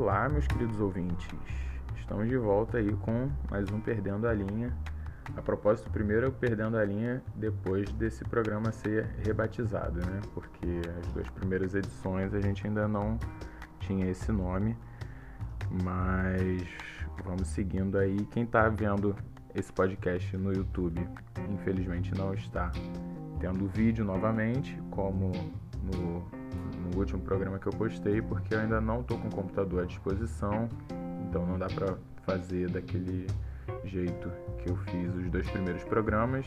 Olá, meus queridos ouvintes. Estamos de volta aí com mais um Perdendo a Linha. A propósito, primeiro Perdendo a Linha depois desse programa ser rebatizado, né? Porque as duas primeiras edições a gente ainda não tinha esse nome. Mas vamos seguindo aí. Quem está vendo esse podcast no YouTube, infelizmente não está tendo vídeo novamente, como no, no último programa que eu postei, porque eu ainda não estou com o computador à disposição, então não dá para fazer daquele jeito que eu fiz os dois primeiros programas,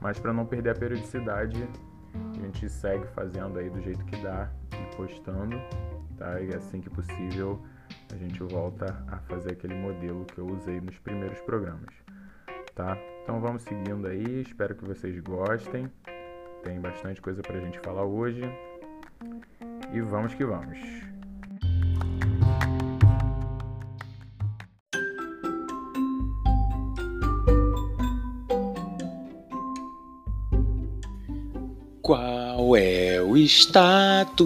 mas para não perder a periodicidade, a gente segue fazendo aí do jeito que dá e postando, tá? E assim que possível a gente volta a fazer aquele modelo que eu usei nos primeiros programas, tá? Então vamos seguindo aí, espero que vocês gostem. Tem bastante coisa pra gente falar hoje. E vamos que vamos. Qual é o status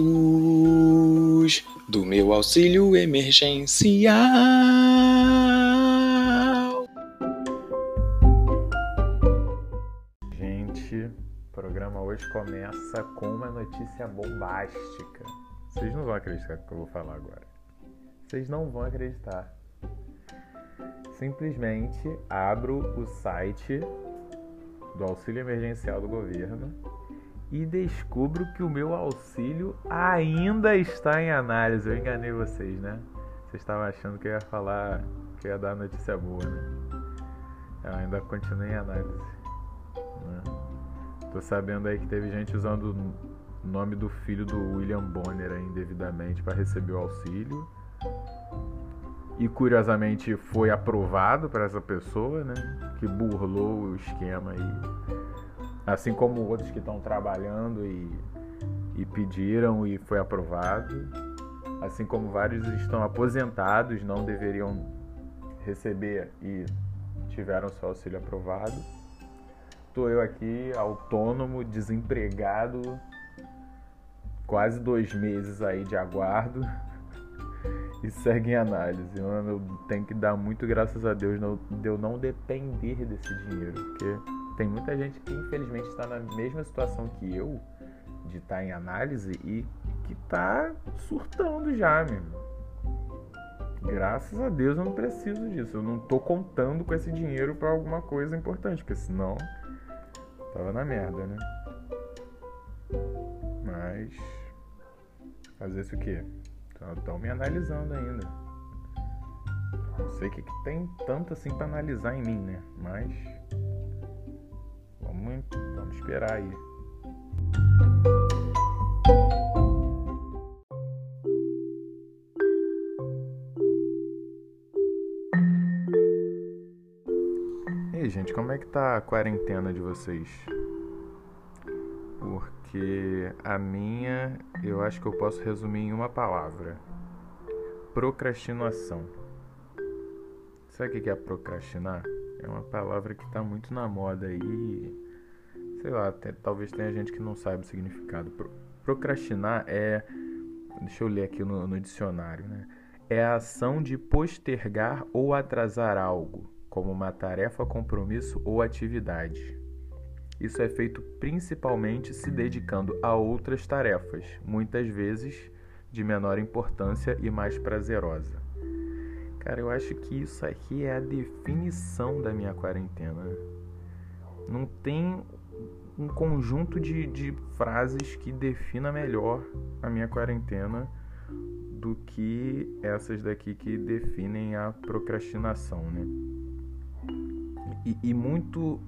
do meu auxílio emergencial? Gente, o programa hoje começa com uma notícia bombástica. Vocês não vão acreditar no que eu vou falar agora. Vocês não vão acreditar. Simplesmente abro o site do auxílio emergencial do governo e descubro que o meu auxílio ainda está em análise. Eu enganei vocês, né? Vocês estavam achando que eu ia falar, que eu ia dar notícia boa, né? Eu ainda continuo em análise. Né? Tô sabendo aí que teve gente usando o nome do filho do William Bonner indevidamente para receber o auxílio. E curiosamente foi aprovado para essa pessoa, né? Que burlou o esquema aí. Assim como outros que estão trabalhando e, e pediram e foi aprovado. Assim como vários estão aposentados, não deveriam receber e tiveram seu auxílio aprovado. Estou eu aqui, autônomo, desempregado, quase dois meses aí de aguardo e segue em análise. Eu tenho que dar muito graças a Deus de eu não depender desse dinheiro, porque tem muita gente que infelizmente está na mesma situação que eu, de estar tá em análise e que está surtando já, meu irmão. Graças a Deus eu não preciso disso. Eu não estou contando com esse dinheiro para alguma coisa importante, porque senão tava na merda, né? Mas fazer isso o quê? Estão me analisando ainda. Não sei o que, que tem tanto assim para analisar em mim, né? Mas vamos, vamos esperar aí. E aí, gente, como é que tá a quarentena de vocês? Porque a minha, eu acho que eu posso resumir em uma palavra: procrastinação. Sabe o que é procrastinar? É uma palavra que está muito na moda aí. Sei lá, até, talvez tenha gente que não saiba o significado. Pro, procrastinar é. Deixa eu ler aqui no, no dicionário, né? É a ação de postergar ou atrasar algo, como uma tarefa, compromisso ou atividade. Isso é feito principalmente se dedicando a outras tarefas, muitas vezes de menor importância e mais prazerosa. Cara, eu acho que isso aqui é a definição da minha quarentena. Não tem um conjunto de, de frases que defina melhor a minha quarentena do que essas daqui que definem a procrastinação, né? E, e muito,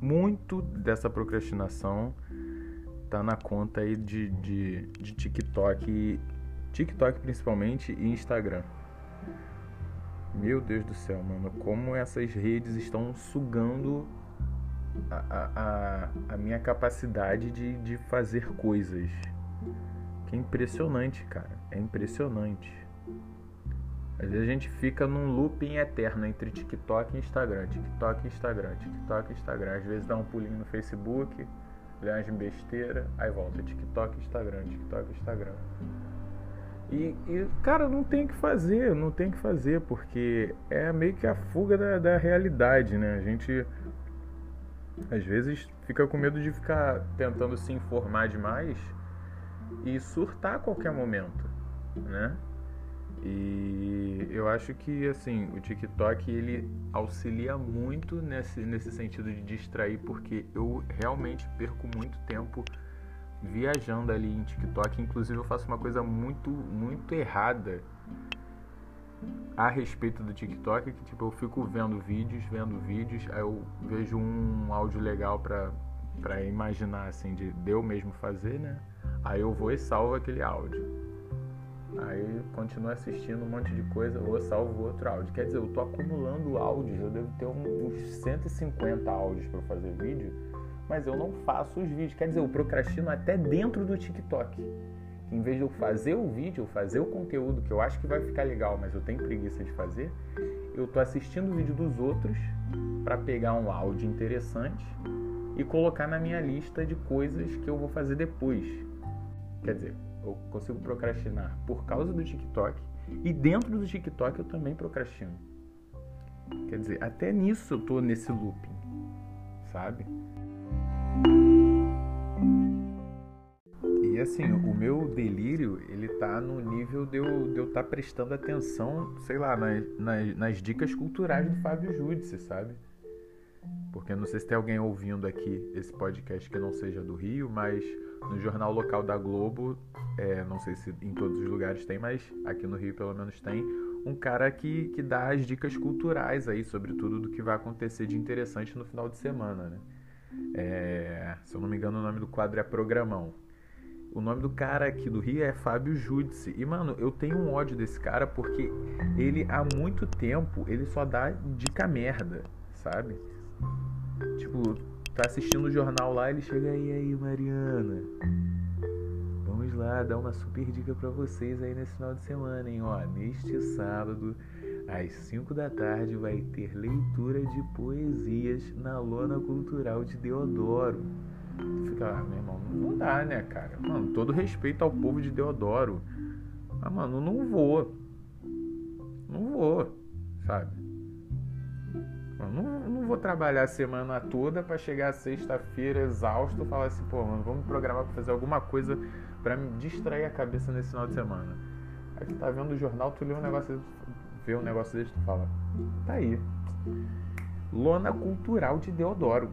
muito dessa procrastinação tá na conta aí de, de, de TikTok, TikTok principalmente e Instagram. Meu Deus do céu, mano, como essas redes estão sugando a, a, a minha capacidade de, de fazer coisas. Que é impressionante, cara. É impressionante. Às vezes a gente fica num looping eterno entre TikTok e Instagram, TikTok e Instagram, TikTok e Instagram. Às vezes dá um pulinho no Facebook, umas besteira, aí volta TikTok e Instagram, TikTok e Instagram. E, e, cara, não tem que fazer, não tem que fazer, porque é meio que a fuga da, da realidade, né? A gente às vezes fica com medo de ficar tentando se informar demais e surtar a qualquer momento, né? E eu acho que assim, o TikTok ele auxilia muito nesse, nesse sentido de distrair, porque eu realmente perco muito tempo viajando ali em TikTok. Inclusive eu faço uma coisa muito, muito errada a respeito do TikTok, que tipo, eu fico vendo vídeos, vendo vídeos, aí eu vejo um áudio legal pra, pra imaginar assim, de, de eu mesmo fazer, né? Aí eu vou e salvo aquele áudio. Aí continuo assistindo um monte de coisa, vou salvo outro áudio. Quer dizer, eu tô acumulando áudios, eu devo ter uns 150 áudios para fazer vídeo mas eu não faço os vídeos. Quer dizer, eu procrastino até dentro do TikTok. Em vez de eu fazer o vídeo, fazer o conteúdo que eu acho que vai ficar legal, mas eu tenho preguiça de fazer, eu tô assistindo o vídeo dos outros para pegar um áudio interessante e colocar na minha lista de coisas que eu vou fazer depois. Quer dizer, eu consigo procrastinar por causa do TikTok e dentro do TikTok eu também procrastino. Quer dizer, até nisso eu tô nesse looping, sabe? E assim, o meu delírio, ele tá no nível de eu estar tá prestando atenção, sei lá, nas, nas, nas, dicas culturais do Fábio Júdice, sabe? Porque não sei se tem alguém ouvindo aqui esse podcast que não seja do Rio, mas no jornal local da Globo, é, não sei se em todos os lugares tem, mas aqui no Rio pelo menos tem, um cara que, que dá as dicas culturais aí sobre tudo do que vai acontecer de interessante no final de semana, né? É, se eu não me engano, o nome do quadro é Programão. O nome do cara aqui do Rio é Fábio Júdice. E, mano, eu tenho um ódio desse cara porque ele, há muito tempo, ele só dá dica merda, sabe? Tipo, tá assistindo o jornal lá, ele chega aí, aí, Mariana. Vamos lá, dar uma super dica para vocês aí nesse final de semana, hein? Ó, neste sábado às 5 da tarde vai ter leitura de poesias na lona cultural de Deodoro. Tu fica lá, ah, meu irmão, não dá, né, cara? Mano, todo respeito ao povo de Deodoro. Mas, mano, não vou. Não vou, sabe? Não, não vou trabalhar a semana toda para chegar sexta-feira exausto e falar assim, pô, mano, vamos programar para fazer alguma coisa para me distrair a cabeça nesse final de semana. Aí tu tá vendo o jornal, tu lê um negócio vê um negócio desse, tu fala, tá aí. Lona cultural de Deodoro.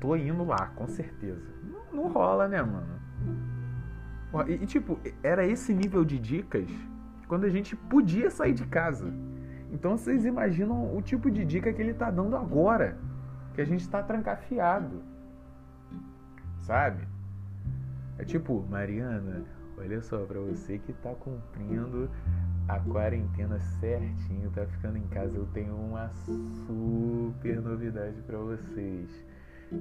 Tô indo lá, com certeza. Não, não rola, né, mano? E, e, tipo, era esse nível de dicas quando a gente podia sair de casa. Então vocês imaginam o tipo de dica que ele tá dando agora. Que a gente tá trancafiado. Sabe? É tipo, Mariana, olha só, pra você que tá cumprindo a quarentena certinho, tá ficando em casa, eu tenho uma super novidade para vocês.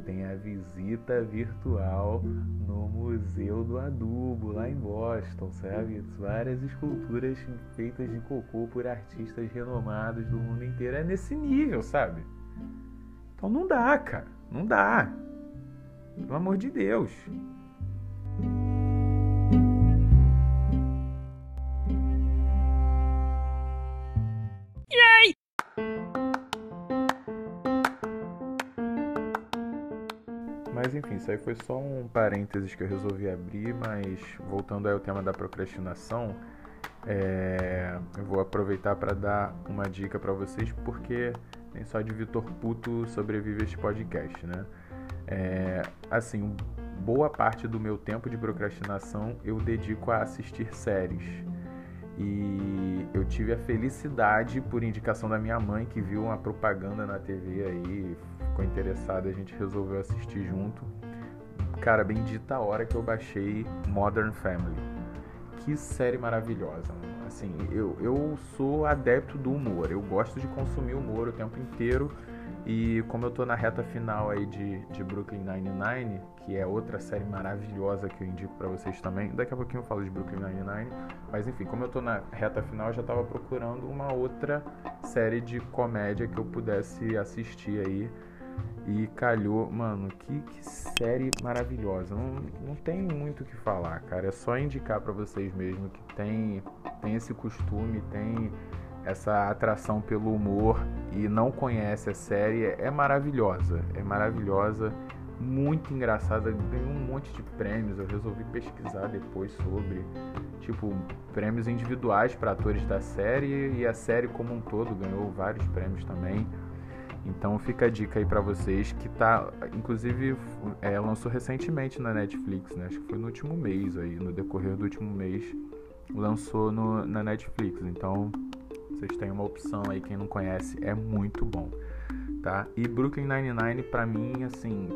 Tem a visita virtual no Museu do Adubo, lá em Boston, sabe? Várias esculturas feitas de cocô por artistas renomados do mundo inteiro. É nesse nível, sabe? Então não dá, cara. Não dá. Pelo amor de Deus. Enfim, isso aí foi só um parênteses que eu resolvi abrir, mas voltando ao tema da procrastinação, é, eu vou aproveitar para dar uma dica para vocês, porque nem só de Vitor Puto sobrevive este podcast, né? É, assim, boa parte do meu tempo de procrastinação eu dedico a assistir séries. E eu tive a felicidade, por indicação da minha mãe, que viu uma propaganda na TV aí, ficou interessada, a gente resolveu assistir junto. Cara, bendita a hora que eu baixei Modern Family. Que série maravilhosa. Assim, eu, eu sou adepto do humor. Eu gosto de consumir humor o tempo inteiro. E como eu tô na reta final aí de, de Brooklyn Nine-Nine, que é outra série maravilhosa que eu indico para vocês também. Daqui a pouquinho eu falo de Brooklyn Nine-Nine. Mas enfim, como eu tô na reta final, eu já tava procurando uma outra série de comédia que eu pudesse assistir aí E calhou, mano, que, que série maravilhosa. Não, não tem muito o que falar, cara. É só indicar para vocês mesmo que tem, tem esse costume, tem essa atração pelo humor e não conhece a série. É maravilhosa. É maravilhosa muito engraçada, ganhou um monte de prêmios. Eu resolvi pesquisar depois sobre, tipo, prêmios individuais para atores da série e a série como um todo ganhou vários prêmios também. Então fica a dica aí para vocês que tá, inclusive, é, lançou recentemente na Netflix, né? Acho que foi no último mês aí, no decorrer do último mês, lançou no, na Netflix. Então vocês têm uma opção aí, quem não conhece, é muito bom, tá? E Brooklyn Nine-Nine para mim, assim,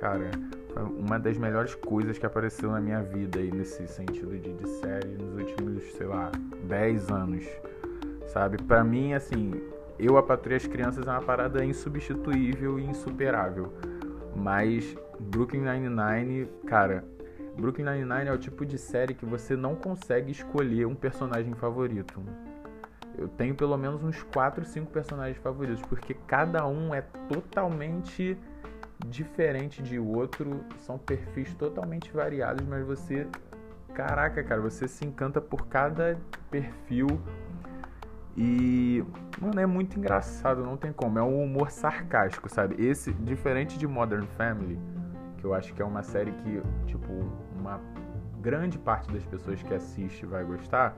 cara, foi uma das melhores coisas que apareceu na minha vida aí nesse sentido de, de série nos últimos, sei lá, 10 anos. Sabe? Para mim, assim, eu a Patrulha as Crianças é uma parada insubstituível e insuperável. Mas Brooklyn Nine-Nine, cara, Brooklyn Nine-Nine é o tipo de série que você não consegue escolher um personagem favorito. Eu tenho pelo menos uns 4, 5 personagens favoritos, porque cada um é totalmente diferente de outro, são perfis totalmente variados, mas você, caraca, cara, você se encanta por cada perfil e, mano, é muito engraçado, não tem como, é um humor sarcástico, sabe? Esse, diferente de Modern Family, que eu acho que é uma série que, tipo, uma grande parte das pessoas que assiste vai gostar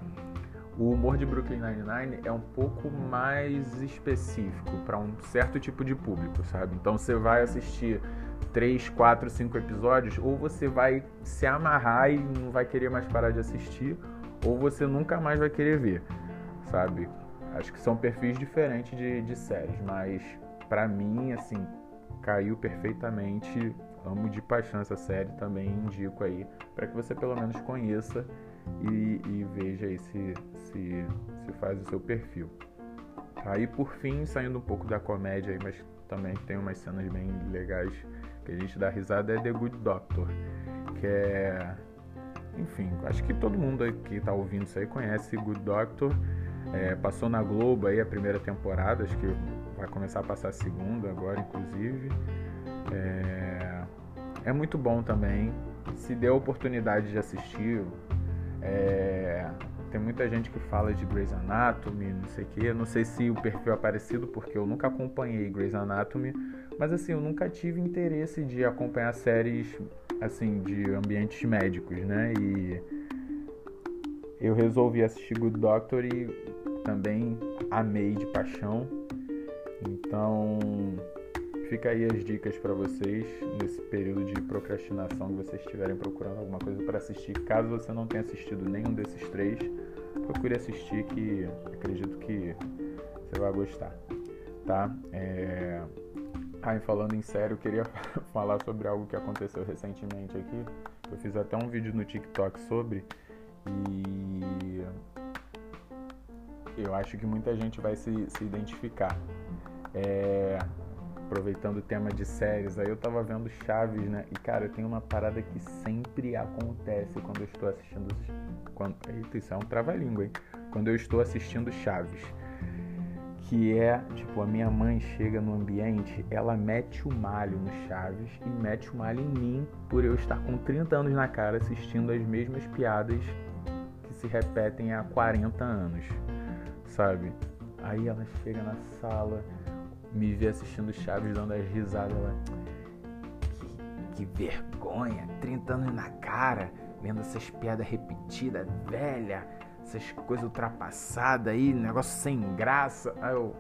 o humor de Brooklyn Nine-Nine é um pouco mais específico para um certo tipo de público, sabe? Então você vai assistir 3, 4, 5 episódios, ou você vai se amarrar e não vai querer mais parar de assistir, ou você nunca mais vai querer ver, sabe? Acho que são perfis diferentes de, de séries, mas para mim, assim, caiu perfeitamente. Amo de paixão essa série, também indico aí, para que você pelo menos conheça e, e veja aí se, se, se faz o seu perfil. Aí por fim, saindo um pouco da comédia aí, mas também tem umas cenas bem legais que a gente dá risada, é The Good Doctor, que é. Enfim, acho que todo mundo que tá ouvindo isso aí conhece Good Doctor. É, passou na Globo aí a primeira temporada, acho que vai começar a passar a segunda agora, inclusive. É, é muito bom também. Se deu a oportunidade de assistir, é, tem muita gente que fala de Grey's Anatomy, não sei o. Eu não sei se o perfil é parecido, porque eu nunca acompanhei Grey's Anatomy. Mas assim, eu nunca tive interesse de acompanhar séries assim de ambientes médicos, né? E eu resolvi assistir Good Doctor e também amei de paixão. Então, Fica aí as dicas para vocês nesse período de procrastinação que vocês estiverem procurando alguma coisa para assistir. Caso você não tenha assistido nenhum desses três, procure assistir que acredito que você vai gostar, tá? É... Ah, falando em sério, eu queria falar sobre algo que aconteceu recentemente aqui. Eu fiz até um vídeo no TikTok sobre e eu acho que muita gente vai se, se identificar. É, aproveitando o tema de séries, aí eu tava vendo Chaves, né? E cara, tem uma parada que sempre acontece quando eu estou assistindo. Quando, eita, isso é um trava-língua, hein? Quando eu estou assistindo Chaves. Que é, tipo, a minha mãe chega no ambiente, ela mete o malho no Chaves e mete o malho em mim por eu estar com 30 anos na cara assistindo as mesmas piadas se repetem há 40 anos, sabe? Aí ela chega na sala, me vê assistindo Chaves dando as risadas lá. Que, que vergonha, 30 anos na cara, lendo essas piadas repetidas, velha, essas coisas ultrapassadas aí, negócio sem graça. Aí eu,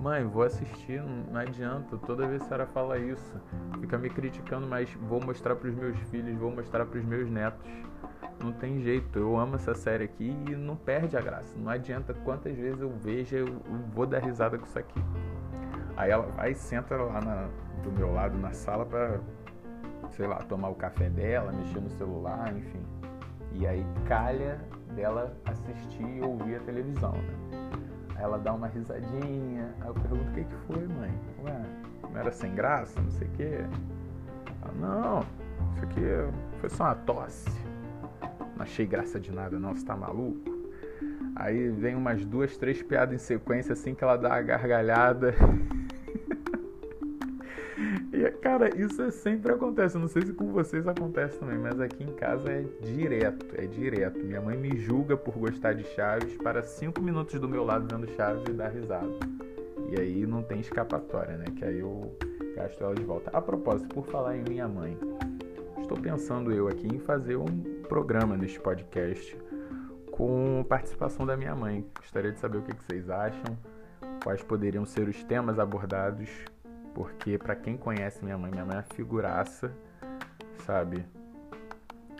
mãe, vou assistir, não, adianta, toda vez que a senhora fala isso, fica me criticando, mas vou mostrar pros meus filhos, vou mostrar pros meus netos. Não tem jeito, eu amo essa série aqui e não perde a graça. Não adianta quantas vezes eu vejo, eu vou dar risada com isso aqui. Aí ela vai e senta lá na, do meu lado na sala pra, sei lá, tomar o café dela, mexer no celular, enfim. E aí calha dela assistir e ouvir a televisão, né? Aí ela dá uma risadinha, aí eu pergunto o que, que foi, mãe? Ué, não era sem graça, não sei o quê? Ela, não, isso aqui foi só uma tosse. Não achei graça de nada não, você tá maluco? Aí vem umas duas, três piadas em sequência assim que ela dá a gargalhada. e cara, isso sempre acontece. Eu não sei se com vocês acontece também, mas aqui em casa é direto, é direto. Minha mãe me julga por gostar de Chaves para cinco minutos do meu lado vendo Chaves e dar risada. E aí não tem escapatória, né? Que aí eu gasto ela de volta. A propósito, por falar em minha mãe, estou pensando eu aqui em fazer um programa neste podcast com participação da minha mãe. Gostaria de saber o que vocês acham, quais poderiam ser os temas abordados, porque para quem conhece minha mãe, minha mãe é figuraça, sabe?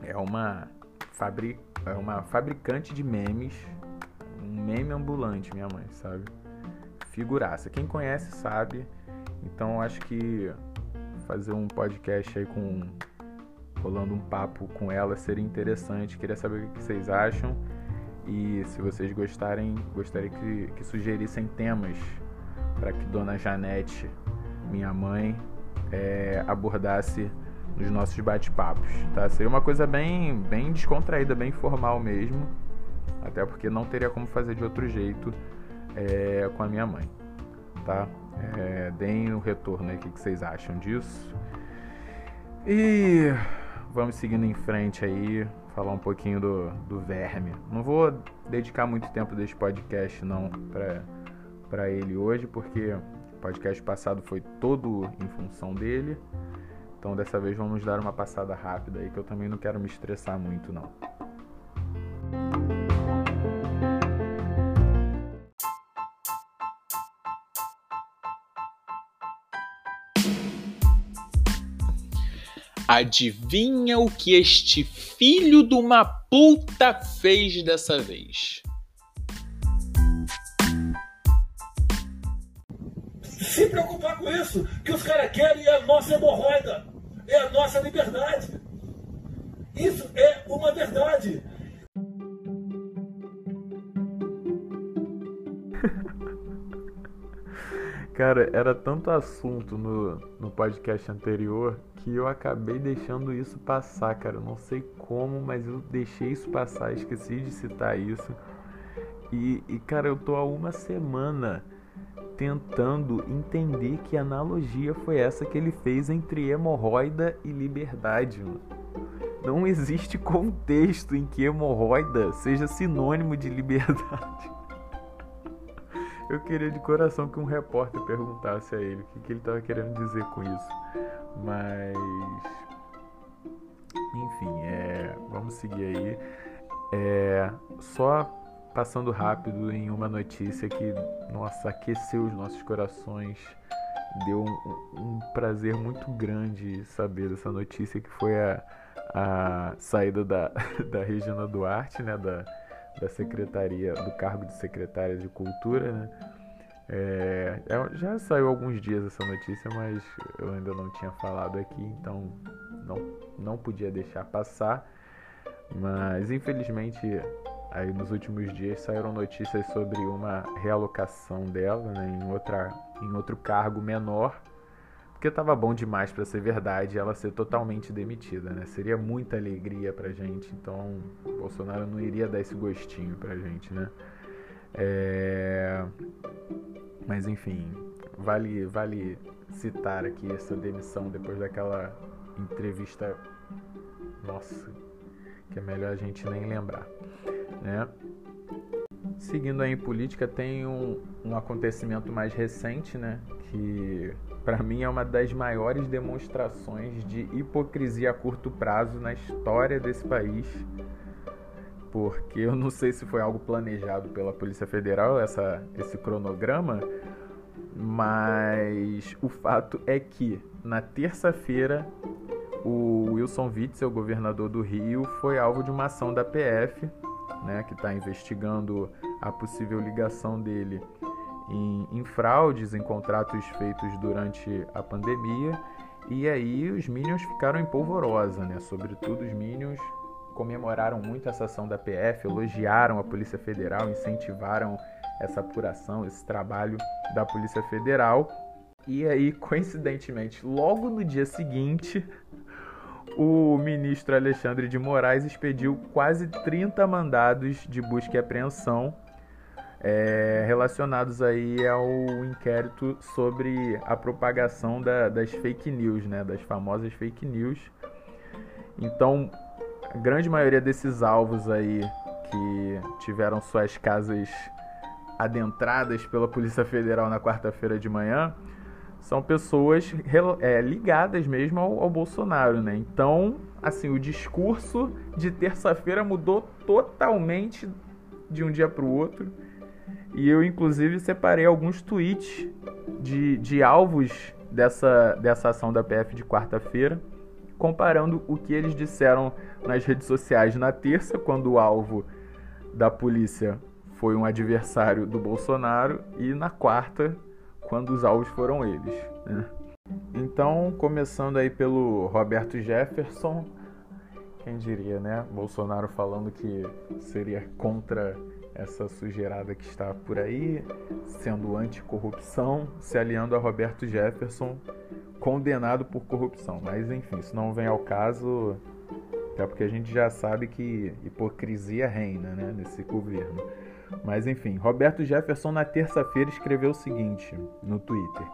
É uma, fabri... é uma fabricante de memes, um meme ambulante, minha mãe, sabe? Figuraça. Quem conhece sabe. Então acho que fazer um podcast aí com rolando um papo com ela seria interessante. Queria saber o que vocês acham. E se vocês gostarem, gostaria que, que sugerissem temas para que Dona Janete, minha mãe, é, abordasse nos nossos bate-papos, tá? Seria uma coisa bem, bem descontraída, bem formal mesmo, até porque não teria como fazer de outro jeito é, com a minha mãe, tá? É, deem o retorno aí, o que vocês acham disso. E vamos seguindo em frente aí, falar um pouquinho do, do verme. Não vou dedicar muito tempo desse podcast não para ele hoje, porque o podcast passado foi todo em função dele. Então dessa vez vamos dar uma passada rápida aí, que eu também não quero me estressar muito não. Adivinha o que este filho de uma puta fez dessa vez? Se preocupar com isso, que os caras querem é a nossa hemorroida, é a nossa liberdade. Isso é uma verdade. Cara, era tanto assunto no, no podcast anterior que eu acabei deixando isso passar, cara. Não sei como, mas eu deixei isso passar, esqueci de citar isso. E, e cara, eu tô há uma semana tentando entender que analogia foi essa que ele fez entre hemorroida e liberdade, mano. Não existe contexto em que hemorroida seja sinônimo de liberdade. Eu queria de coração que um repórter perguntasse a ele o que, que ele estava querendo dizer com isso. Mas. Enfim, é, vamos seguir aí. É, só passando rápido em uma notícia que, nossa, aqueceu os nossos corações. Deu um, um prazer muito grande saber dessa notícia que foi a, a saída da, da Regina Duarte, né? Da, da secretaria, do cargo de secretária de Cultura, né? É, é, já saiu alguns dias essa notícia, mas eu ainda não tinha falado aqui, então não, não podia deixar passar. Mas infelizmente, aí nos últimos dias saíram notícias sobre uma realocação dela né, em, outra, em outro cargo menor, porque estava bom demais para ser verdade ela ser totalmente demitida, né? Seria muita alegria pra gente, então Bolsonaro não iria dar esse gostinho pra gente, né? É... Mas enfim, vale, vale citar aqui essa demissão depois daquela entrevista. Nossa, que é melhor a gente nem lembrar, né? Seguindo aí em política, tem um, um acontecimento mais recente, né? Que para mim é uma das maiores demonstrações de hipocrisia a curto prazo na história desse país porque eu não sei se foi algo planejado pela Polícia Federal, essa, esse cronograma, mas o fato é que na terça-feira o Wilson Witzel, governador do Rio, foi alvo de uma ação da PF, né, que está investigando a possível ligação dele em, em fraudes em contratos feitos durante a pandemia. E aí os Minions ficaram em polvorosa, né? Sobretudo os Minions comemoraram muito essa ação da PF, elogiaram a Polícia Federal, incentivaram essa apuração, esse trabalho da Polícia Federal. E aí, coincidentemente, logo no dia seguinte, o ministro Alexandre de Moraes expediu quase 30 mandados de busca e apreensão é, relacionados aí ao inquérito sobre a propagação da, das fake news, né, das famosas fake news. Então, a grande maioria desses alvos aí que tiveram suas casas adentradas pela Polícia Federal na quarta-feira de manhã são pessoas é, ligadas mesmo ao, ao, Bolsonaro, né? Então, assim, o discurso de terça-feira mudou totalmente de um dia para o outro. E eu, inclusive, separei alguns tweets de, de alvos dessa, dessa ação da PF de quarta-feira, comparando o que eles disseram nas redes sociais na terça, quando o alvo da polícia foi um adversário do Bolsonaro, e na quarta, quando os alvos foram eles. Né? Então, começando aí pelo Roberto Jefferson, quem diria, né? Bolsonaro falando que seria contra essa sujeirada que está por aí, sendo anticorrupção, se aliando a Roberto Jefferson, condenado por corrupção. Mas enfim, isso não vem ao caso, até porque a gente já sabe que hipocrisia reina né, nesse governo. Mas enfim, Roberto Jefferson na terça-feira escreveu o seguinte no Twitter: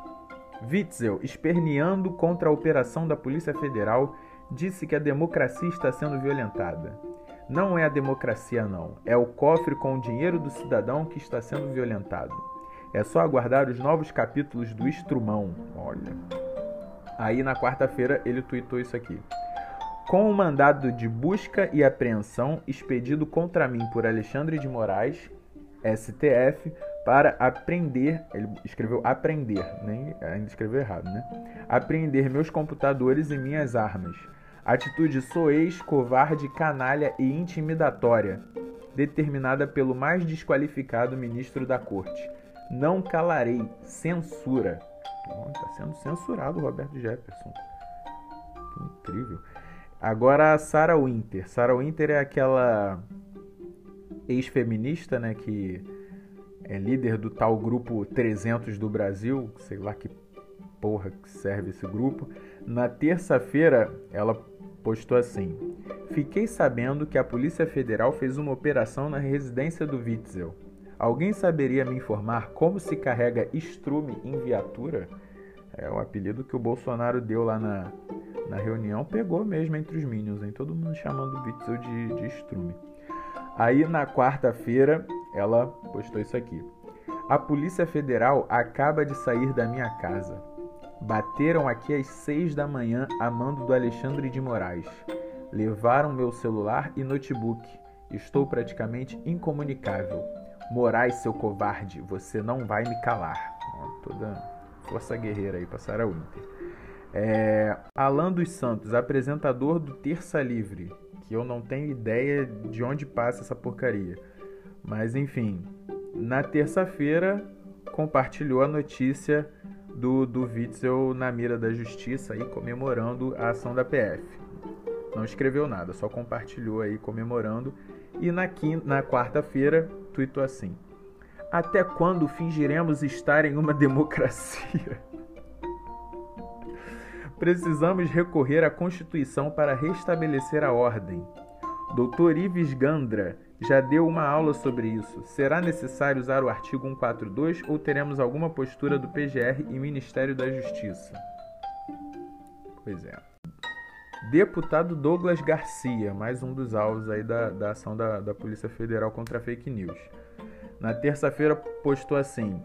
Witzel, esperneando contra a operação da Polícia Federal, disse que a democracia está sendo violentada. Não é a democracia, não. É o cofre com o dinheiro do cidadão que está sendo violentado. É só aguardar os novos capítulos do Estrumão. Olha. Aí na quarta-feira ele tweetou isso aqui. Com o mandado de busca e apreensão expedido contra mim por Alexandre de Moraes, STF, para aprender, ele escreveu aprender, nem ainda escreveu errado, né? Apreender meus computadores e minhas armas Atitude soez, covarde, canalha e intimidatória, determinada pelo mais desqualificado ministro da corte. Não calarei. Censura. Está sendo censurado Roberto Jefferson. Que incrível. Agora a Sarah Winter. Sarah Winter é aquela ex-feminista, né, que é líder do tal grupo 300 do Brasil, sei lá que porra que serve esse grupo. Na terça-feira, ela postou assim: Fiquei sabendo que a Polícia Federal fez uma operação na residência do Witzel. Alguém saberia me informar como se carrega estrume em viatura? É o apelido que o Bolsonaro deu lá na, na reunião, pegou mesmo entre os Minions, hein? todo mundo chamando o Witzel de, de estrume. Aí na quarta-feira ela postou isso aqui. A Polícia Federal acaba de sair da minha casa. Bateram aqui às seis da manhã a mando do Alexandre de Moraes. Levaram meu celular e notebook. Estou praticamente incomunicável. Moraes, seu covarde, você não vai me calar. Toda força guerreira aí para Sarah Winter. É, Alan dos Santos, apresentador do Terça Livre, que eu não tenho ideia de onde passa essa porcaria. Mas enfim, na terça-feira compartilhou a notícia do, do Witzel na mira da justiça aí comemorando a ação da PF. Não escreveu nada, só compartilhou aí comemorando. E na, quinta, na quarta-feira tweetou assim: Até quando fingiremos estar em uma democracia? Precisamos recorrer à Constituição para restabelecer a ordem. Dr. Ives Gandra já deu uma aula sobre isso. Será necessário usar o artigo 142 ou teremos alguma postura do PGR e Ministério da Justiça? Pois é. Deputado Douglas Garcia, mais um dos alvos aí da, da ação da, da Polícia Federal contra a fake news. Na terça-feira postou assim: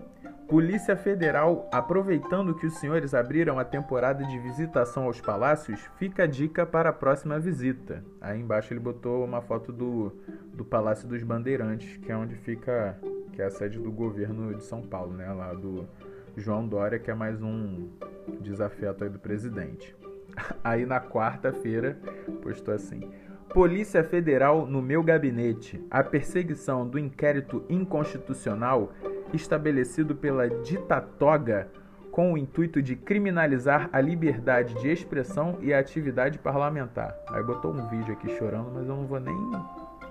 Polícia Federal, aproveitando que os senhores abriram a temporada de visitação aos palácios, fica a dica para a próxima visita. Aí embaixo ele botou uma foto do, do Palácio dos Bandeirantes, que é onde fica, que é a sede do governo de São Paulo, né? Lá do João Dória, que é mais um desafeto aí do presidente. Aí na quarta-feira postou assim: Polícia Federal no meu gabinete. A perseguição do inquérito inconstitucional estabelecido pela ditatoga com o intuito de criminalizar a liberdade de expressão e a atividade parlamentar. Aí botou um vídeo aqui chorando, mas eu não vou nem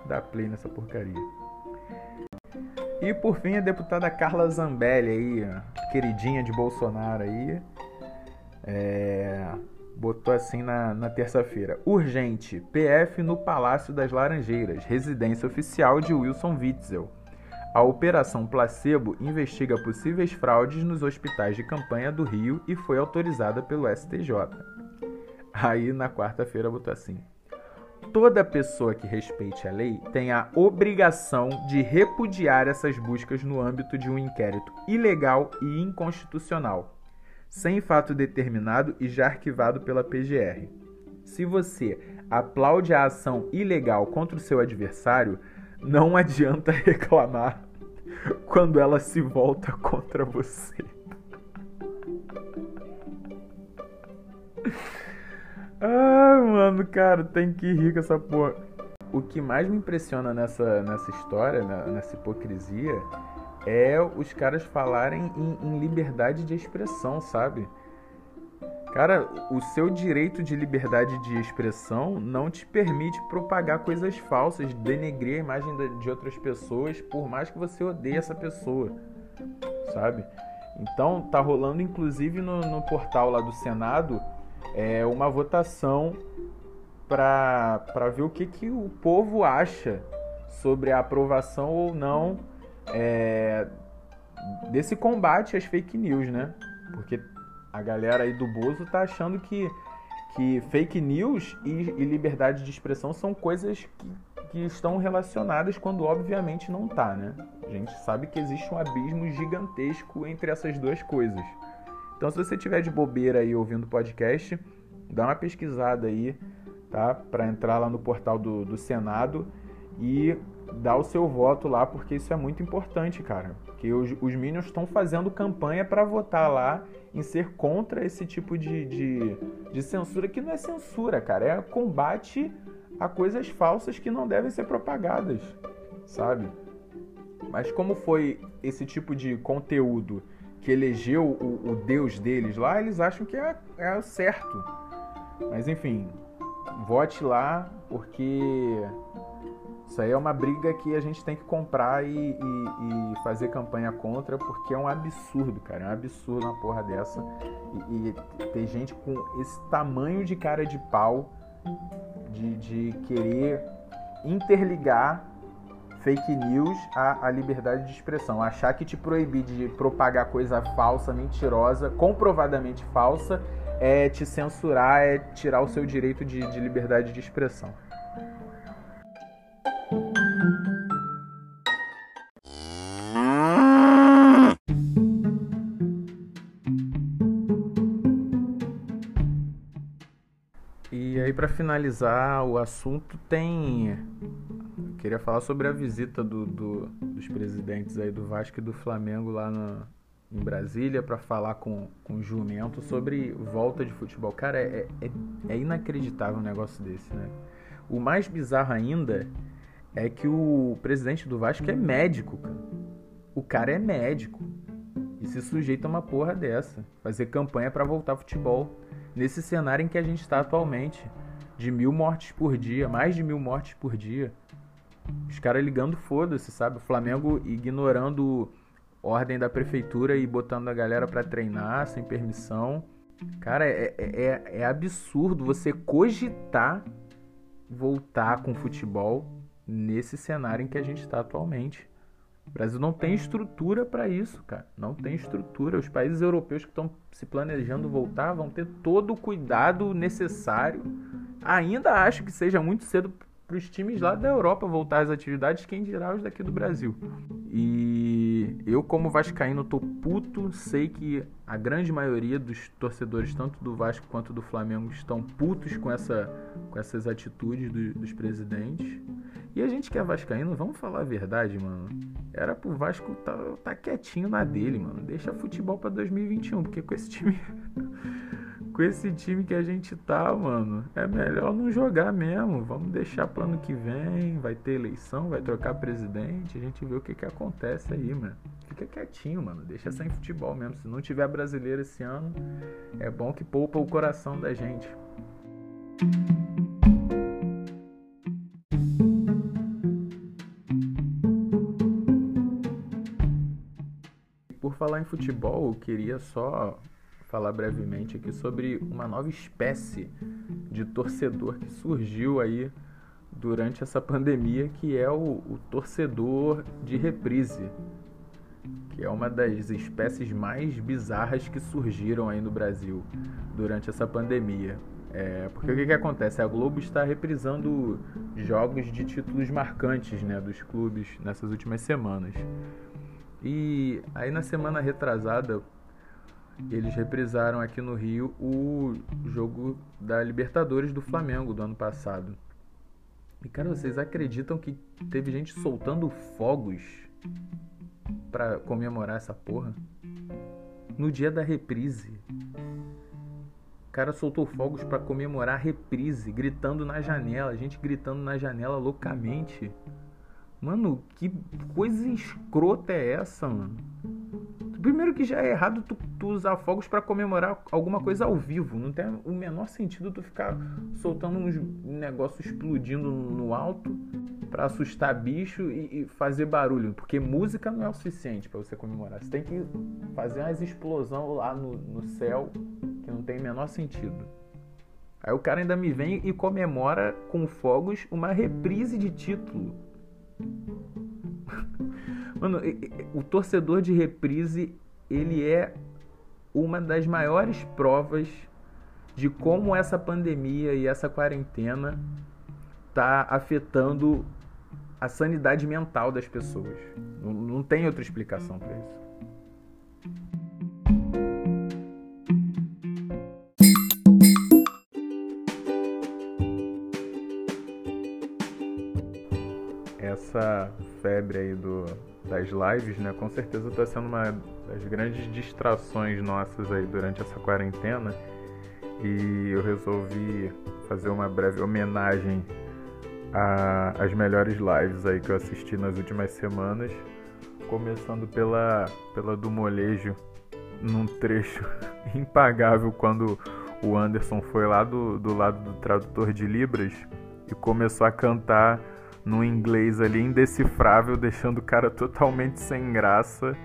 dar play nessa porcaria. E por fim a deputada Carla Zambelli aí, queridinha de Bolsonaro aí, é, botou assim na, na terça-feira. Urgente, PF no Palácio das Laranjeiras, residência oficial de Wilson Witzel. A Operação Placebo investiga possíveis fraudes nos hospitais de campanha do Rio e foi autorizada pelo STJ. Aí na quarta-feira botou assim: Toda pessoa que respeite a lei tem a obrigação de repudiar essas buscas no âmbito de um inquérito ilegal e inconstitucional, sem fato determinado e já arquivado pela PGR. Se você aplaude a ação ilegal contra o seu adversário, não adianta reclamar quando ela se volta contra você. Ah, mano, cara, tem que rir com essa porra. O que mais me impressiona nessa, nessa história, nessa hipocrisia, é os caras falarem em, em liberdade de expressão, sabe? Cara, o seu direito de liberdade de expressão não te permite propagar coisas falsas, denegrir a imagem de outras pessoas, por mais que você odeie essa pessoa, sabe? Então, tá rolando inclusive no, no portal lá do Senado é, uma votação para ver o que, que o povo acha sobre a aprovação ou não é, desse combate às fake news, né? Porque a galera aí do Bozo tá achando que, que fake news e, e liberdade de expressão são coisas que, que estão relacionadas quando obviamente não tá, né? A gente sabe que existe um abismo gigantesco entre essas duas coisas. Então se você tiver de bobeira aí ouvindo podcast, dá uma pesquisada aí, tá? Para entrar lá no portal do, do Senado e dar o seu voto lá, porque isso é muito importante, cara. Porque os, os Minions estão fazendo campanha para votar lá em ser contra esse tipo de, de, de censura, que não é censura, cara, é combate a coisas falsas que não devem ser propagadas, sabe? Mas como foi esse tipo de conteúdo que elegeu o, o Deus deles lá, eles acham que é, é o certo. Mas enfim, vote lá, porque isso aí é uma briga que a gente tem que comprar e, e, e, fazer campanha contra, porque é um absurdo, cara. É um absurdo uma porra dessa. E, e ter gente com esse tamanho de cara de pau de, de querer interligar fake news à, à, liberdade de expressão. Achar que te proibir de propagar coisa falsa, mentirosa, comprovadamente falsa, é te censurar, é tirar o seu direito de, de liberdade de expressão. Finalizar o assunto tem eu queria falar sobre a visita do, do, dos presidentes aí do Vasco e do Flamengo lá em Brasília para falar com, com o Jumento sobre volta de futebol. Cara, é, é, é inacreditável um negócio desse, né? O mais bizarro ainda é que o presidente do Vasco é médico, cara. O cara é médico. E se sujeita a uma porra dessa. Fazer campanha para voltar futebol. Nesse cenário em que a gente está atualmente. De mil mortes por dia, mais de mil mortes por dia. Os caras ligando foda-se, sabe? O Flamengo ignorando ordem da prefeitura e botando a galera para treinar sem permissão. Cara, é, é, é, é absurdo você cogitar voltar com futebol nesse cenário em que a gente está atualmente. O Brasil não tem estrutura para isso, cara. Não tem estrutura. Os países europeus que estão se planejando voltar vão ter todo o cuidado necessário. Ainda acho que seja muito cedo para os times lá da Europa voltar às atividades, quem dirá os daqui do Brasil. E eu, como vascaíno, tô puto, sei que a grande maioria dos torcedores, tanto do Vasco quanto do Flamengo, estão putos com, essa, com essas atitudes do, dos presidentes. E a gente que é vascaíno, vamos falar a verdade, mano. Era pro Vasco tá, tá quietinho na dele, mano. Deixa futebol para 2021, porque com esse time com esse time que a gente tá, mano, é melhor não jogar mesmo. Vamos deixar pro ano que vem, vai ter eleição, vai trocar presidente, a gente vê o que que acontece aí, mano. Fica quietinho, mano, deixa sem futebol mesmo. Se não tiver brasileiro esse ano, é bom que poupa o coração da gente. Por falar em futebol, eu queria só falar brevemente aqui sobre uma nova espécie de torcedor que surgiu aí durante essa pandemia, que é o, o torcedor de reprise, que é uma das espécies mais bizarras que surgiram aí no Brasil durante essa pandemia. É, porque o que, que acontece? A Globo está reprisando jogos de títulos marcantes né, dos clubes nessas últimas semanas. E aí na semana retrasada, eles reprisaram aqui no Rio o jogo da Libertadores do Flamengo do ano passado. E cara, vocês acreditam que teve gente soltando fogos para comemorar essa porra? No dia da reprise. O cara soltou fogos para comemorar a reprise, gritando na janela, gente gritando na janela loucamente. Mano, que coisa escrota é essa, mano? Primeiro que já é errado tu, tu usar fogos para comemorar alguma coisa ao vivo. Não tem o menor sentido tu ficar soltando uns negócios explodindo no alto para assustar bicho e, e, fazer barulho. Porque música não é o suficiente para você comemorar. Você tem que fazer umas explosão lá no, no céu que não tem o menor sentido. Aí o cara ainda me vem e comemora com fogos uma reprise de título. Mano, o torcedor de reprise, ele é uma das maiores provas de como essa pandemia e essa quarentena tá afetando a sanidade mental das pessoas. Não, não tem outra explicação para isso. essa febre aí do, das lives, né? Com certeza está sendo uma das grandes distrações nossas aí durante essa quarentena. E eu resolvi fazer uma breve homenagem às melhores lives aí que eu assisti nas últimas semanas. Começando pela, pela do molejo, num trecho impagável quando o Anderson foi lá do, do lado do tradutor de Libras e começou a cantar no inglês ali indecifrável, deixando o cara totalmente sem graça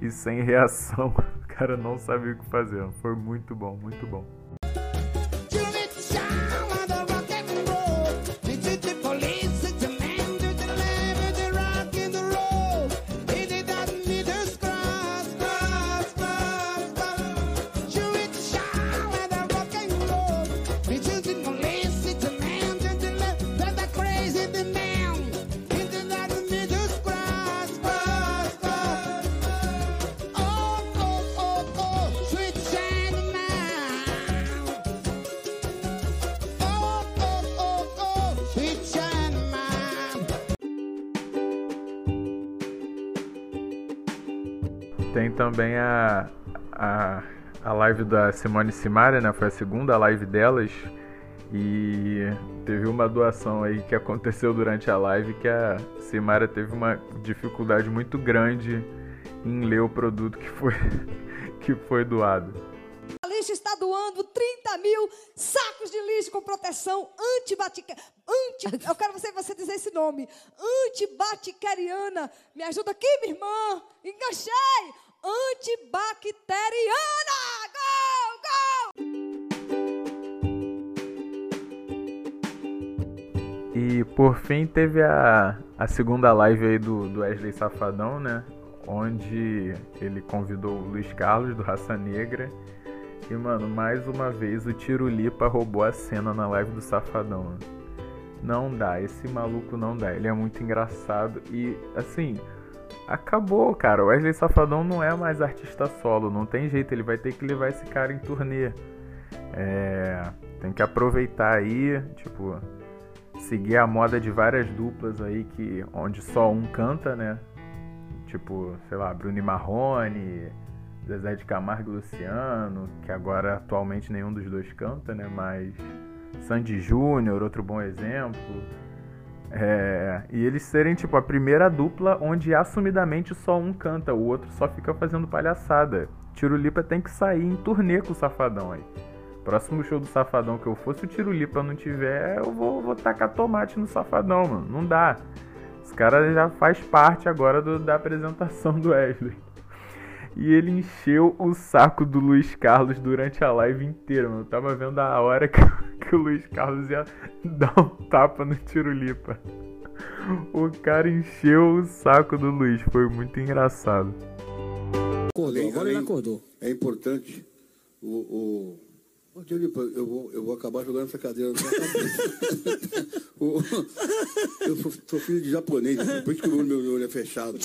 e sem reação. O cara não sabia o que fazer. Foi muito bom, muito bom. Também a, a, a live da Simone Simaria, né? Foi a segunda live delas. E teve uma doação aí que aconteceu durante a live que a Simaria teve uma dificuldade muito grande em ler o produto que foi, que foi doado. A lixo está doando 30 mil sacos de lixo com proteção antibacteriana. Anti, eu quero você, você dizer esse nome. Antibacteriana. Me ajuda aqui, minha irmã. Enganchei antibacteriana. Go, go! E por fim teve a, a segunda live aí do, do Wesley Safadão, né? Onde ele convidou o Luiz Carlos do Raça Negra. E, mano, mais uma vez o Tirulipa roubou a cena na live do Safadão. Não dá, esse maluco não dá. Ele é muito engraçado e, assim, acabou, cara. O Wesley Safadão não é mais artista solo, não tem jeito, ele vai ter que levar esse cara em turnê. É, tem que aproveitar aí, tipo, seguir a moda de várias duplas aí que onde só um canta, né? Tipo, sei lá, Bruno Marrone, Zezé de Camargo e Luciano, que agora atualmente nenhum dos dois canta, né? Mas Sandy Júnior, outro bom exemplo. É, e eles serem, tipo, a primeira dupla onde assumidamente só um canta, o outro só fica fazendo palhaçada. Tirulipa tem que sair em turnê com o Safadão aí. Próximo show do Safadão que eu for, se o Tirulipa não tiver, eu vou, vou tacar tomate no Safadão, mano. Não dá. Os caras já faz parte agora do, da apresentação do Wesley. E ele encheu o saco do Luiz Carlos durante a live inteira, mano. Eu tava vendo a hora que, que o Luiz Carlos ia dar um tapa no Tirulipa. O cara encheu o saco do Luiz, foi muito engraçado. Acordou, agora ele acordou. É importante o. o... Ô, Tirulipa, eu vou, eu vou acabar jogando essa cadeira na sua cabeça. Eu sou, sou filho de japonês, por isso que o meu olho é fechado.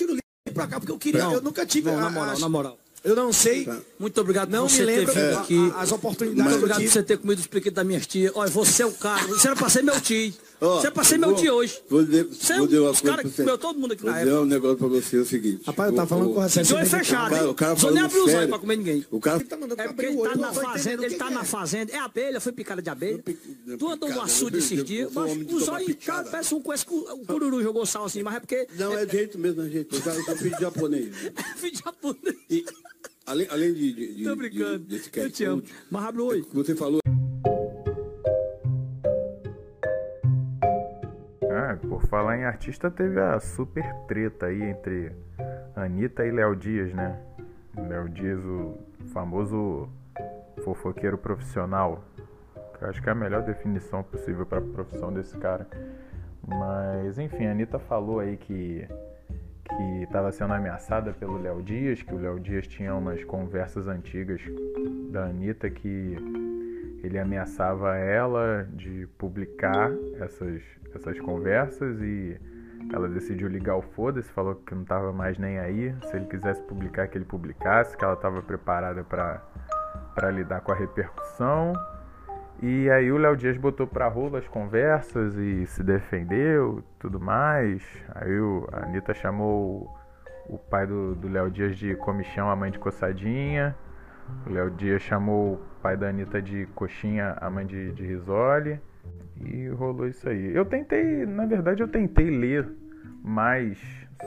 Pra cá, porque eu queria. Não, eu nunca tive. não, a- na moral, as- na moral. Eu não sei. Tá. Muito obrigado Não por você me lembro ter vindo a- aqui. as oportunidades Muito obrigado por você ter comido os priquitos das minhas tias. Olha, você é o cara. Você era pra ser meu tio. Ó, você pra ser eu meu vou- tio hoje. Vou dizer, Você é vou um dizer uma coisa pra que você. comeu todo mundo aqui Vou na dizer época. um negócio pra você, é o seguinte. Rapaz, eu tava O- falando o- com Esse olho é fechado, cara- hein? o cara Só nem abriu os olhos pra comer ninguém. O cara Ele tá mandando É porque o ele tá na fazenda, o ele tá na é. fazenda. É abelha, foi picada de abelha. Tu andou no açude esses dias, mas os olhos inchados, parece um coisa que o cururu jogou sal assim, mas é porque. Não, é jeito mesmo, é jeito. Eu sou- filho de japonês. Filho de japonês. Além, além de, de, de, Tô brincando. de- desse Eu te amo. Mas abre o olho. que você falou Por falar em artista, teve a super treta aí entre Anitta e Léo Dias, né? Léo Dias, o famoso fofoqueiro profissional. Eu acho que é a melhor definição possível para a profissão desse cara. Mas, enfim, a Anitta falou aí que que estava sendo ameaçada pelo Léo Dias, que o Léo Dias tinha umas conversas antigas da Anitta que ele ameaçava ela de publicar essas, essas conversas e ela decidiu ligar o foda-se, falou que não estava mais nem aí, se ele quisesse publicar que ele publicasse, que ela estava preparada para lidar com a repercussão. E aí o Léo Dias botou pra rola as conversas e se defendeu, tudo mais. Aí o, a Anitta chamou o, o pai do do Léo Dias de comichão, a mãe de coçadinha. O Léo Dias chamou o pai da Anitta de coxinha, a mãe de, de risole. E rolou isso aí. Eu tentei, na verdade, eu tentei ler mais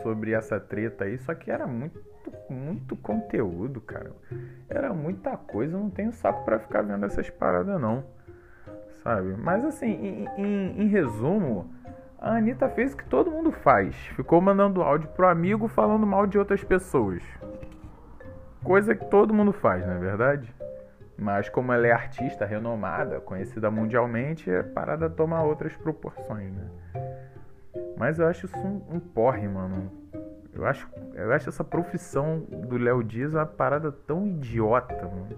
sobre essa treta aí, só que era muito, muito conteúdo, cara. Era muita coisa, eu não tenho saco pra ficar vendo essas paradas, não. Sabe? Mas assim, em, em- em resumo, a Anitta fez o que todo mundo faz. Ficou mandando áudio pro amigo falando mal de outras pessoas. Coisa que todo mundo faz, não é verdade? Mas como ela é artista renomada, conhecida mundialmente, a parada toma outras proporções, né? Mas eu acho isso um, um porre, mano. Eu acho, eu acho essa profissão do Léo Dias uma parada tão idiota, mano.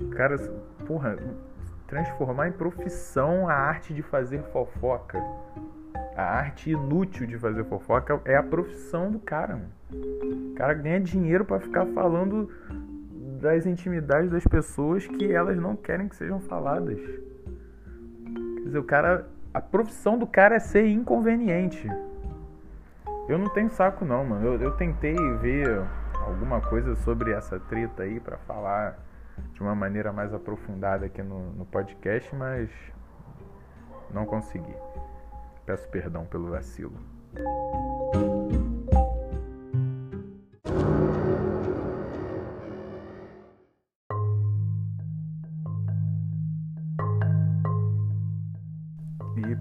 O cara, porra, transformar em profissão a arte de fazer fofoca. A arte inútil de fazer fofoca é a profissão do cara, mano. O cara ganha dinheiro pra ficar falando das intimidades das pessoas que elas não querem que sejam faladas. Quer dizer, o cara. A profissão do cara é ser inconveniente. Eu não tenho saco não, mano. Eu, eu tentei ver alguma coisa sobre essa treta aí pra falar de uma maneira mais aprofundada aqui no, no podcast, mas não consegui. Peço perdão pelo vacilo.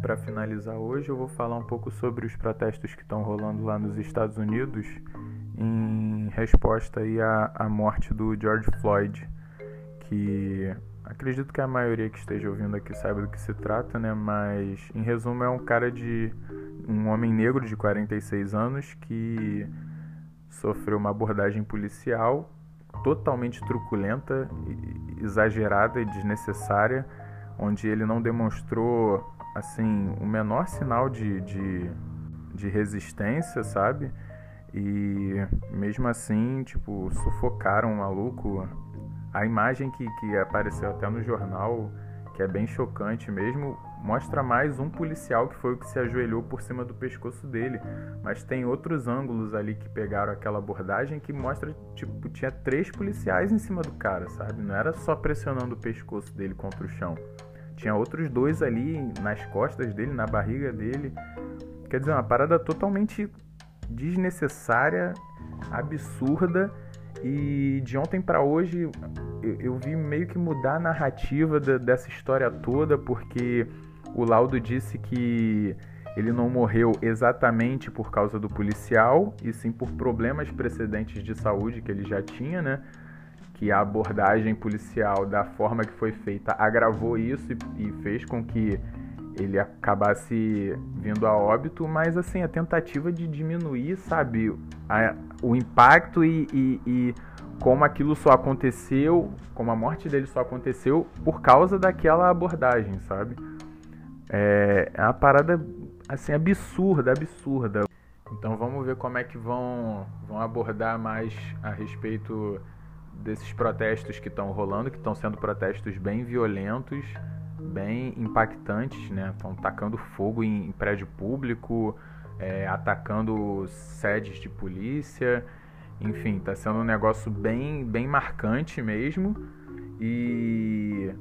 Para finalizar hoje, eu vou falar um pouco sobre os protestos que estão rolando lá nos Estados Unidos em resposta aí à, à morte do George Floyd, que acredito que a maioria que esteja ouvindo aqui saiba do que se trata, né? Mas em resumo é um cara de um homem negro de 46 anos que sofreu uma abordagem policial totalmente truculenta, exagerada e desnecessária, onde ele não demonstrou assim o menor sinal de, de, de resistência, sabe? E mesmo assim, tipo, sufocaram o maluco. A imagem que, que apareceu até no jornal, que é bem chocante mesmo, mostra mais um policial que foi o que se ajoelhou por cima do pescoço dele. Mas tem outros ângulos ali que pegaram aquela abordagem que mostra, tipo, tinha três policiais em cima do cara, sabe? Não era só pressionando o pescoço dele contra o chão. Tinha outros dois ali nas costas dele, na barriga dele. Quer dizer, uma parada totalmente desnecessária, absurda. E de ontem para hoje eu, eu vi meio que mudar a narrativa da- dessa história toda, porque o laudo disse que ele não morreu exatamente por causa do policial, e sim por problemas precedentes de saúde que ele já tinha, né? Que a abordagem policial, da forma que foi feita, agravou isso e, e fez com que ele acabasse vindo a óbito, mas assim, a tentativa de diminuir, sabe, a, o impacto e, e, e, como aquilo só aconteceu, como a morte dele só aconteceu por causa daquela abordagem, sabe? É, é uma parada assim absurda, absurda. Então vamos ver como é que vão, vão abordar mais a respeito desses protestos que estão rolando, que estão sendo protestos bem violentos bem impactantes, né? Estão tacando fogo em, prédio público, é, atacando sedes de polícia, enfim, está sendo um negócio bem, bem marcante mesmo. E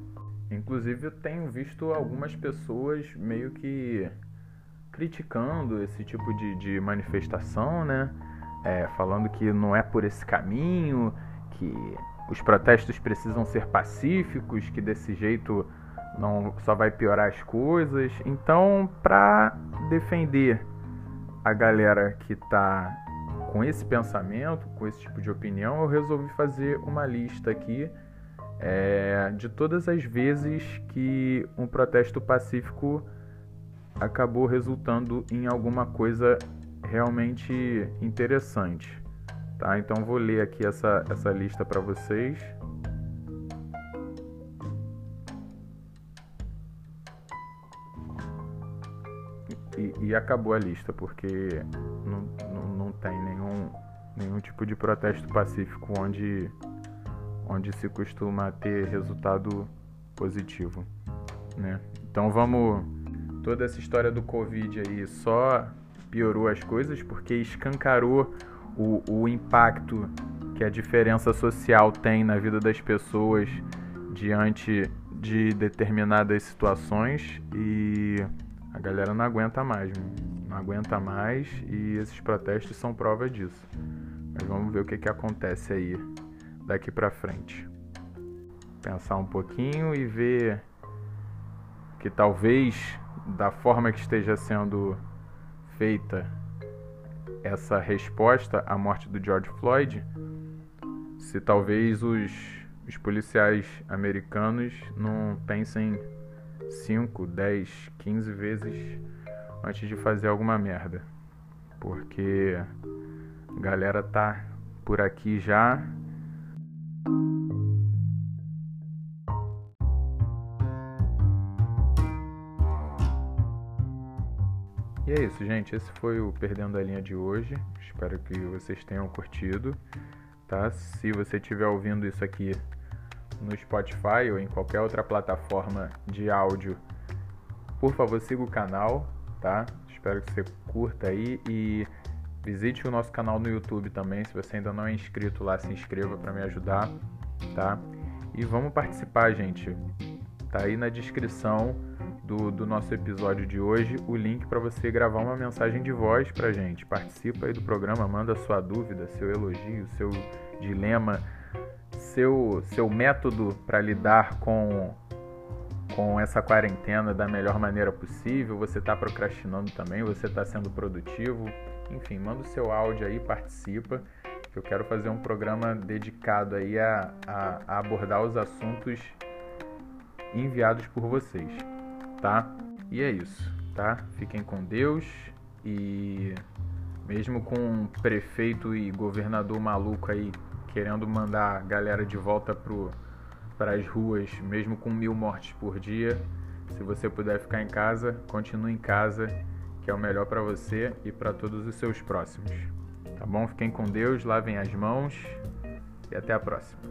inclusive eu tenho visto algumas pessoas meio que criticando esse tipo de, de manifestação, né? É, falando que não é por esse caminho, que os protestos precisam ser pacíficos, que desse jeito não só vai piorar as coisas. Então, para defender a galera que tá com esse pensamento, com esse tipo de opinião, eu resolvi fazer uma lista aqui é, de todas as vezes que um protesto pacífico acabou resultando em alguma coisa realmente interessante. Tá? Então vou ler aqui essa, essa lista para vocês. E, e, acabou a lista, porque não, não, não tem nenhum, nenhum tipo de protesto pacífico onde, onde se costuma ter resultado positivo. Né? Então vamos. Toda essa história do Covid aí só piorou as coisas porque escancarou o, o impacto que a diferença social tem na vida das pessoas diante de determinadas situações e a galera não aguenta mais, não aguenta mais e esses protestos são prova disso. Mas vamos ver o que, que acontece aí daqui para frente. Pensar um pouquinho e ver que talvez da forma que esteja sendo feita essa resposta à morte do George Floyd, se talvez os, os policiais americanos não pensem 5, 10, 15 vezes antes de fazer alguma merda. Porque a galera tá por aqui já. E é isso, gente. Esse foi o Perdendo a Linha de hoje. Espero que vocês tenham curtido. Tá? Se você estiver ouvindo isso aqui no Spotify ou em qualquer outra plataforma de áudio, por favor siga o canal, tá? Espero que você curta aí e visite o nosso canal no YouTube também. Se você ainda não é inscrito lá, se inscreva para me ajudar, tá? E vamos participar, gente. Tá aí na descrição do, do nosso episódio de hoje o link para você gravar uma mensagem de voz pra gente. Participa aí do programa, manda sua dúvida, seu elogio, seu dilema seu, seu método para lidar com, com essa quarentena da melhor maneira possível. Você está procrastinando também, você está sendo produtivo. Enfim, manda o seu áudio aí, participa. Que eu quero fazer um programa dedicado aí a, a, a abordar os assuntos enviados por vocês, tá? E é isso, tá? Fiquem com Deus e mesmo com um prefeito e governador maluco aí querendo mandar a galera de volta para as ruas, mesmo com mil mortes por dia. Se você puder ficar em casa, continue em casa, que é o melhor para você e para todos os seus próximos. Tá bom? Fiquem com Deus, lavem as mãos e até a próxima.